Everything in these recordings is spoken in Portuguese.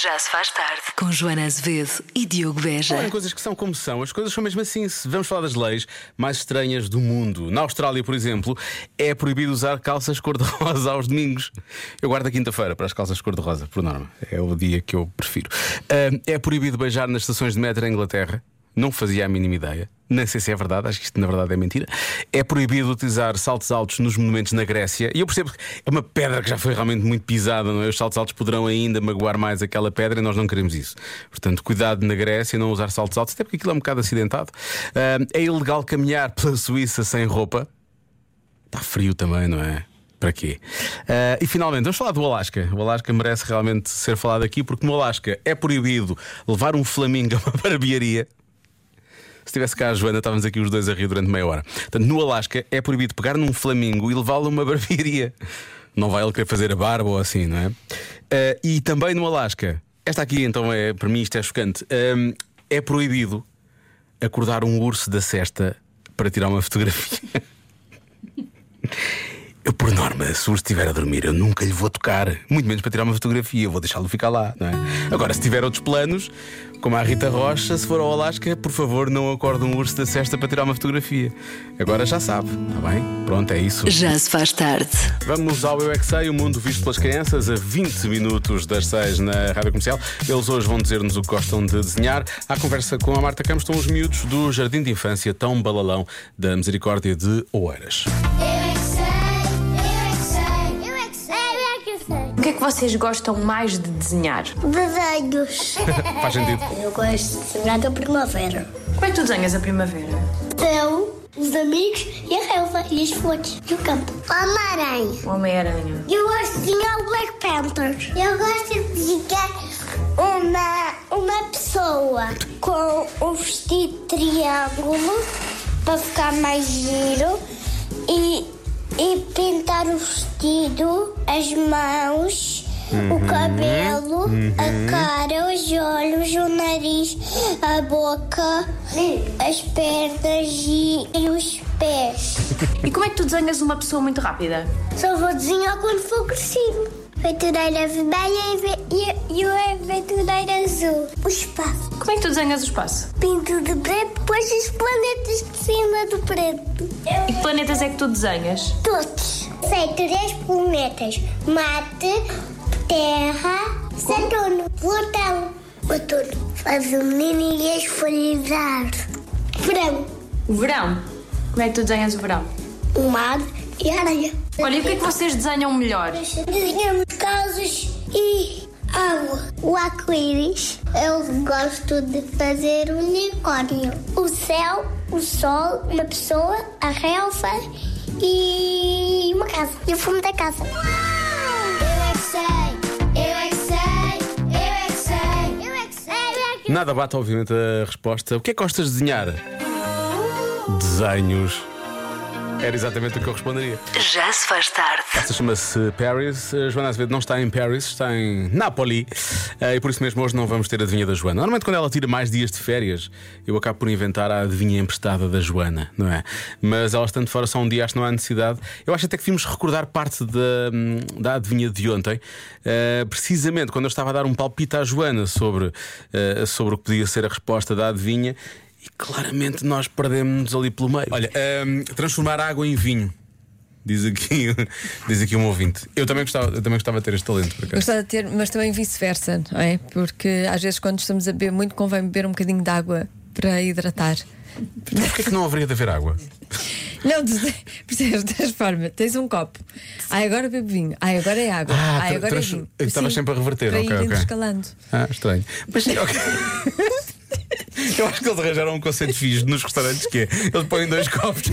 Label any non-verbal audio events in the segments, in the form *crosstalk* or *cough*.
Já se faz tarde. Com Joana Azevedo e Diogo Beja. Olhem, coisas que são como são, as coisas são mesmo assim. Se vamos falar das leis mais estranhas do mundo. Na Austrália, por exemplo, é proibido usar calças cor-de-rosa aos domingos. Eu guardo a quinta-feira para as calças cor-de-rosa, por norma. É o dia que eu prefiro. É proibido beijar nas estações de metro em Inglaterra. Não fazia a mínima ideia. Nem sei se é verdade, acho que isto na verdade é mentira. É proibido utilizar saltos altos nos monumentos na Grécia. E eu percebo que é uma pedra que já foi realmente muito pisada, não é? Os saltos altos poderão ainda magoar mais aquela pedra e nós não queremos isso. Portanto, cuidado na Grécia, não usar saltos altos, até porque aquilo é um bocado acidentado. Ah, é ilegal caminhar pela Suíça sem roupa. Está frio também, não é? Para quê? Ah, e finalmente, vamos falar do Alasca. O Alasca merece realmente ser falado aqui, porque no Alasca é proibido levar um flamingo a uma barbearia. Se tivesse cá a Joana, estávamos aqui os dois a rir durante meia hora. Portanto, no Alasca é proibido pegar num flamingo e levá-lo a uma *laughs* barbearia. Não vai ele querer fazer a barba ou assim, não é? Ah, e também no Alasca, esta aqui então é, para mim, isto é chocante. Ah, é proibido acordar um urso da cesta para tirar uma fotografia. *laughs* Eu, por norma, se o urso estiver a dormir, eu nunca lhe vou tocar, muito menos para tirar uma fotografia, eu vou deixá-lo ficar lá, não é? Agora, se tiver outros planos, como a Rita Rocha, se for ao Alasca, por favor, não acorde um urso da cesta para tirar uma fotografia. Agora já sabe, está bem? Pronto, é isso. Já se faz tarde. Vamos ao Eu é Sei, o mundo visto pelas crianças, a 20 minutos das 6 na Rádio Comercial. Eles hoje vão dizer-nos o que gostam de desenhar. À conversa com a Marta Campos estão os miúdos do Jardim de Infância Tão Balalão da Misericórdia de Oeiras. Eu é que que vocês gostam mais de desenhar? Desenhos. *laughs* Faz sentido. Eu gosto de desenhar da primavera. Como é que tu desenhas a primavera? Eu, os amigos e a relva e as flores e o campo. Homem-Aranha. Homem-Aranha. Eu gosto de desenhar o Black Panther. Eu gosto de desenhar uma, uma pessoa com um vestido de triângulo para ficar mais giro e, e pintar o vestido, as mãos, o cabelo, a cara, os olhos, o nariz, a boca, as pernas e, e os pés. E como é que tu desenhas uma pessoa muito rápida? Só vou desenhar quando for crescido. Aventureira vermelha e, e, e o aventureira azul. O espaço. Como é que tu desenhas o espaço? Pinto de preto, depois os planetas de cima do preto. E que planetas é que tu desenhas? Todos. Sei três planetas. Marte, Terra, Saturno, Plutão. Saturno faz o menino e as folhas da árvore. Verão, O verão. Como é que tu desenhas o verão? o mar e a areia. Olha, e o que é que vocês desenham melhor? Desenhamos e água. O arco-íris. Eu gosto de fazer unicórnio. O céu, o sol, uma pessoa, a relva e uma casa. E o fumo da casa. Eu é que sei, eu é que sei, eu é que sei, eu é que sei, é que Nada bate, obviamente, a resposta. O que é que gostas de desenhar? Desenhos. Era exatamente o que eu responderia. Já se faz tarde. Esta chama-se Paris. A Joana Azevedo não está em Paris, está em Napoli. Eh, E por isso mesmo hoje não vamos ter a adivinha da Joana. Normalmente, quando ela tira mais dias de férias, eu acabo por inventar a adivinha emprestada da Joana, não é? Mas ela estando fora só um dia, acho que não há necessidade. Eu acho até que devíamos recordar parte da, hum, da adivinha de ontem, eh, precisamente quando eu estava a dar um palpite à Joana sobre, eh, sobre o que podia ser a resposta da adivinha. E claramente nós perdemos-nos ali pelo meio. Olha, hum, transformar água em vinho. Diz aqui, *laughs* diz aqui um ouvinte. Eu também gostava, eu também gostava de ter este talento, por acaso. Gostava de ter, mas também vice-versa, não é? Porque às vezes, quando estamos a beber muito, convém beber um bocadinho de água para hidratar. Porquê que não haveria de haver água? Não, percebes? Transforma. Tens um copo. Ai, agora bebo vinho. Ai, agora é água. Ah, Ai, agora é vinho. eu estava Sim, sempre a reverter, para ok, ir ok. escalando. Ah, estranho. Mas ok. *laughs* Eu acho que eles arranjaram um conceito fixe nos restaurantes que é eles põem dois *laughs* copos.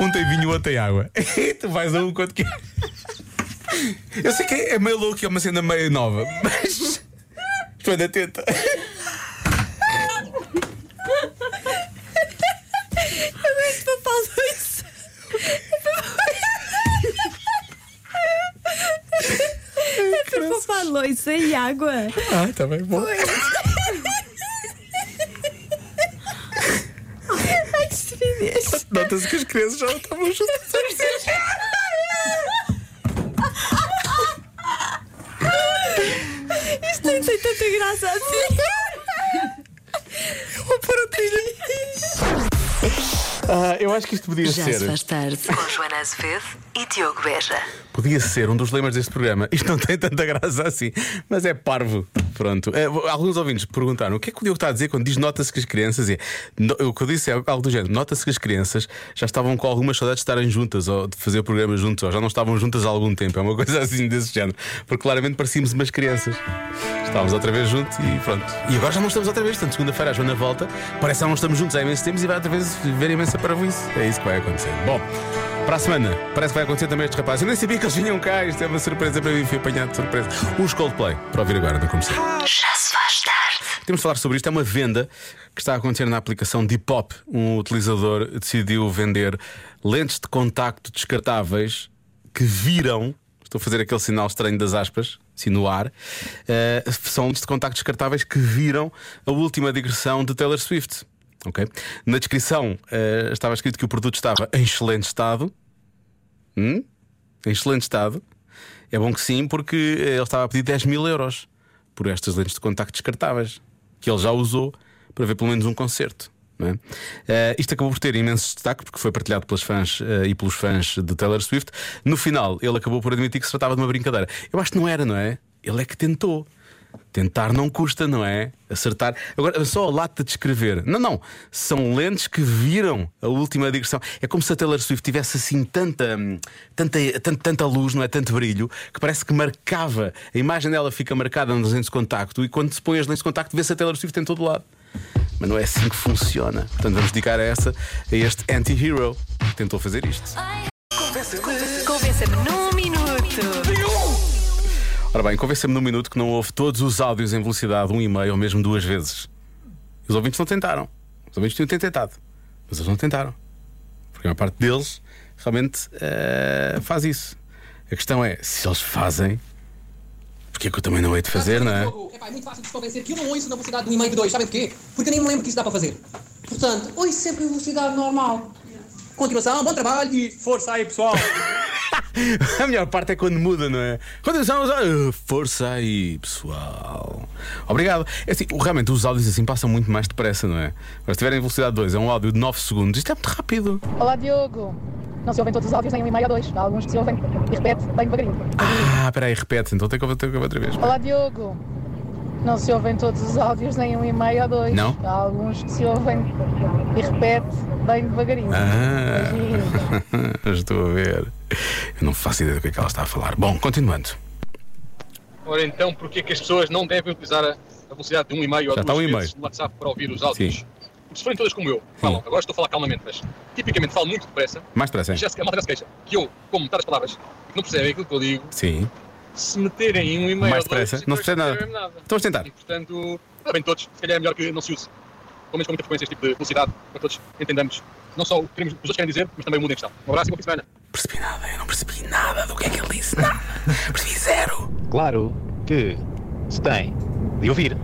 Um tem vinho, o outro tem água. E tu vais a um quanto que Eu sei que é meio louco e é uma cena meio nova, mas. Joana, tenta. Eu gosto de papá Luís. É louça e água. Ah, tá bem bom. Estupidez. *laughs* Nota-se que as crianças já não estavam juntas. Nem tem tanta graça assim. Vou pôr o trilho. Ah, eu acho que isto podia Já se ser. faz tarde com Joana Azevedo e Diogo Beja. Podia ser um dos lemas deste programa. Isto não tem tanta graça assim, mas é parvo. Pronto. Eh, alguns ouvintes perguntaram o que é que o Diogo está a dizer quando diz nota-se que as crianças. O que eu disse é algo do género: nota-se que as crianças já estavam com algumas saudades de estarem juntas ou de fazer o programa juntos, ou já não estavam juntas há algum tempo. É uma coisa *laughs* assim desse género. Porque claramente parecíamos umas crianças. Estávamos outra vez juntos e pronto. E agora já não estamos outra vez. Portanto, segunda-feira a Joana volta. Parece que já não estamos juntos há imenso tempo e vai outra vez ver imensa para isso. É isso que vai acontecer. Bom. Para a semana, parece que vai acontecer também estes rapazes. Eu nem sabia que eles vinham cá. Isto é uma surpresa para mim. Fui apanhado de surpresa. Os Coldplay, para ouvir agora na comercial. Já se faz tarde. Temos de falar sobre isto. É uma venda que está a acontecer na aplicação Depop. Um utilizador decidiu vender lentes de contacto descartáveis que viram. Estou a fazer aquele sinal estranho das aspas, assim no ar. eh, são lentes de contacto descartáveis que viram a última digressão de Taylor Swift. Ok? Na descrição eh, estava escrito que o produto estava em excelente estado. Hum? Em excelente estado. É bom que sim, porque ele estava a pedir 10 mil euros por estas lentes de contacto descartáveis, que ele já usou para ver pelo menos um concerto. é? Eh, isto acabou por ter imenso destaque porque foi partilhado pelas fãs eh, e pelos fãs de Taylor Swift. No final, ele acabou por admitir que se tratava de uma brincadeira. Eu acho que não era, não é? Ele é que tentou. Tentar não custa, não é? Acertar. Agora, só a lata de escrever. Não, não. São lentes que viram a última digressão. É como se a Taylor Swift tivesse assim tanta, hum, tanta, tanta, tanta luz, não é? Tanto brilho, que parece que marcava. A imagem dela fica marcada nas lentes de contacto e quando se põe as lentes de contacto vê-se a Taylor Swift em todo lado. Mas não é assim que funciona. Portanto, vamos dedicar a essa, a este anti-hero que tentou fazer isto. Convença-me num minuto. Ora bem, convença-me num minuto que não houve todos os áudios em velocidade 1,5 ou mesmo duas vezes. Os ouvintes não tentaram. Os ouvintes tinham tentado. Mas eles não tentaram. Porque a maior parte deles realmente eh, faz isso. A questão é, se eles fazem, porque é que eu também não hei de fazer, não é? Epá, é muito fácil de convencer que eu não ouço na velocidade de 1,5 e de 2. Sabem porquê? Porque eu nem me lembro que isso dá para fazer. Portanto, ouço sempre em velocidade normal. Continuação, bom trabalho e força aí, pessoal. *laughs* A melhor parte é quando muda, não é? Continuação, ah, força aí, pessoal. Obrigado. É assim, realmente os áudios assim passam muito mais depressa, não é? Agora, se tiverem velocidade 2, é um áudio de 9 segundos, isto é muito rápido. Olá Diogo! Não se ouvem todos os áudios nem um e meio a dois. Há alguns que se ouvem e repete bem devagarinho. Ah, espera aí, repete, então tem que ouvir outra vez. Olá Diogo! Não se ouvem todos os áudios nem um e meio a dois. Não? Há alguns que se ouvem e repete bem devagarinho. Ah, *laughs* estou a ver. Eu não faço ideia do que é que ela está a falar. Bom, continuando. Ora então, porquê que as pessoas não devem utilizar a, a velocidade de 1,5 ou Já está duas um vezes no WhatsApp para ouvir os áudios? Sim. Porque se forem todas como eu, falam, agora estou a falar calmamente, mas tipicamente falo muito depressa Mais depressa, hein? já se, a malta já se queixa que eu, como metade das palavras, que não percebem aquilo que eu digo, Sim. Se meterem em 1,5 Mais ou dois, depressa, não se percebe nada. nada. Então vamos tentar. E portanto, parabéns a todos, se calhar é melhor que não se use. Pelo menos com muita frequência este tipo de velocidade, para todos entendamos não só o que queremos, os outros querem dizer, mas também o mundo em questão. Um abraço e bom fim de semana. Percebi nada, eu não percebi nada do que é que ele disse, nada. Percebi zero. Claro que se tem de ouvir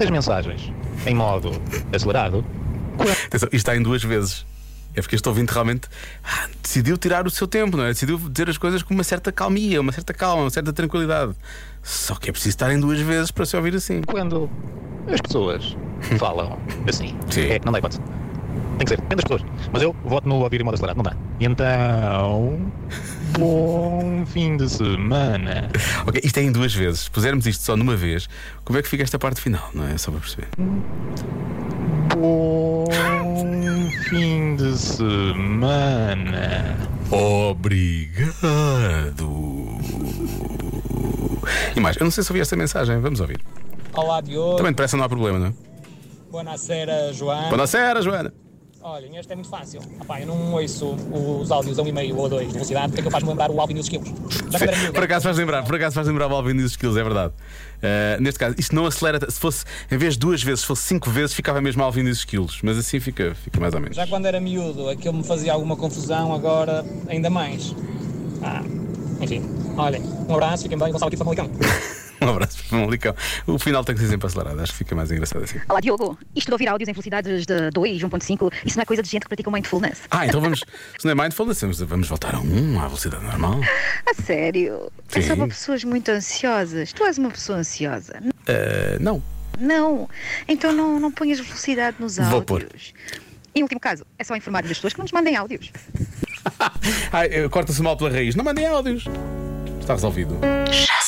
as mensagens em modo acelerado. Atenção, isto está em duas vezes. É porque este ouvinte realmente ah, decidiu tirar o seu tempo, não é? Decidiu dizer as coisas com uma certa calmia, uma certa calma, uma certa tranquilidade. Só que é preciso estar em duas vezes para se ouvir assim. Quando as pessoas *laughs* falam assim, Sim. é, não dá hipótese. Tem que ser, depende das pessoas. Mas eu voto no ouvir em modo acelerado, não dá. Então. *laughs* Bom fim de semana. Ok, isto é em duas vezes. Se pusermos isto só numa vez, como é que fica esta parte final, não é? Só para perceber. Bom fim de semana. Obrigado. E mais, eu não sei se ouvi esta mensagem, vamos ouvir. Olá, Diogo. Também depressa não há problema, não é? Buonasera, Joana. Boa Joana. Olhem, este é muito fácil. Epá, eu não ouço os áudios a 1,5 ou a 2 de velocidade, porque é que eu faz-me lembrar o Alvin e os Esquilos. Já quando era miúdo. Por acaso faz lembrar, por acaso faz lembrar o Alvin e os skills, é verdade. Uh, neste caso, isto não acelera. Se fosse, em vez de duas vezes, se fosse cinco vezes, ficava mesmo Alvin e os skills. Mas assim fica, fica mais ou menos. Já quando era miúdo, aquilo me fazia alguma confusão, agora ainda mais. Ah, enfim. Olhem, um abraço, fiquem bem, Gonçalo aqui de Famalicão. *laughs* Um abraço para o Famalicão. O final tem que ser sempre acelerado, acho que fica mais engraçado assim. Olá, Diogo. Isto de ouvir áudios em velocidades de 2, 1.5, isso não é coisa de gente que pratica o mindfulness. Ah, então vamos. Se não é mindfulness, vamos, voltar a um, à velocidade normal. *laughs* A sério? É Sim. só para pessoas muito ansiosas. Tu és uma pessoa ansiosa? Eh, não. Não. Então não, não ponhas velocidade nos Vou áudios. pôr. Em último caso, é só informar as pessoas que não nos mandem áudios. *laughs* Corta-se mal pela raiz. Não mandem áudios. Está resolvido. Já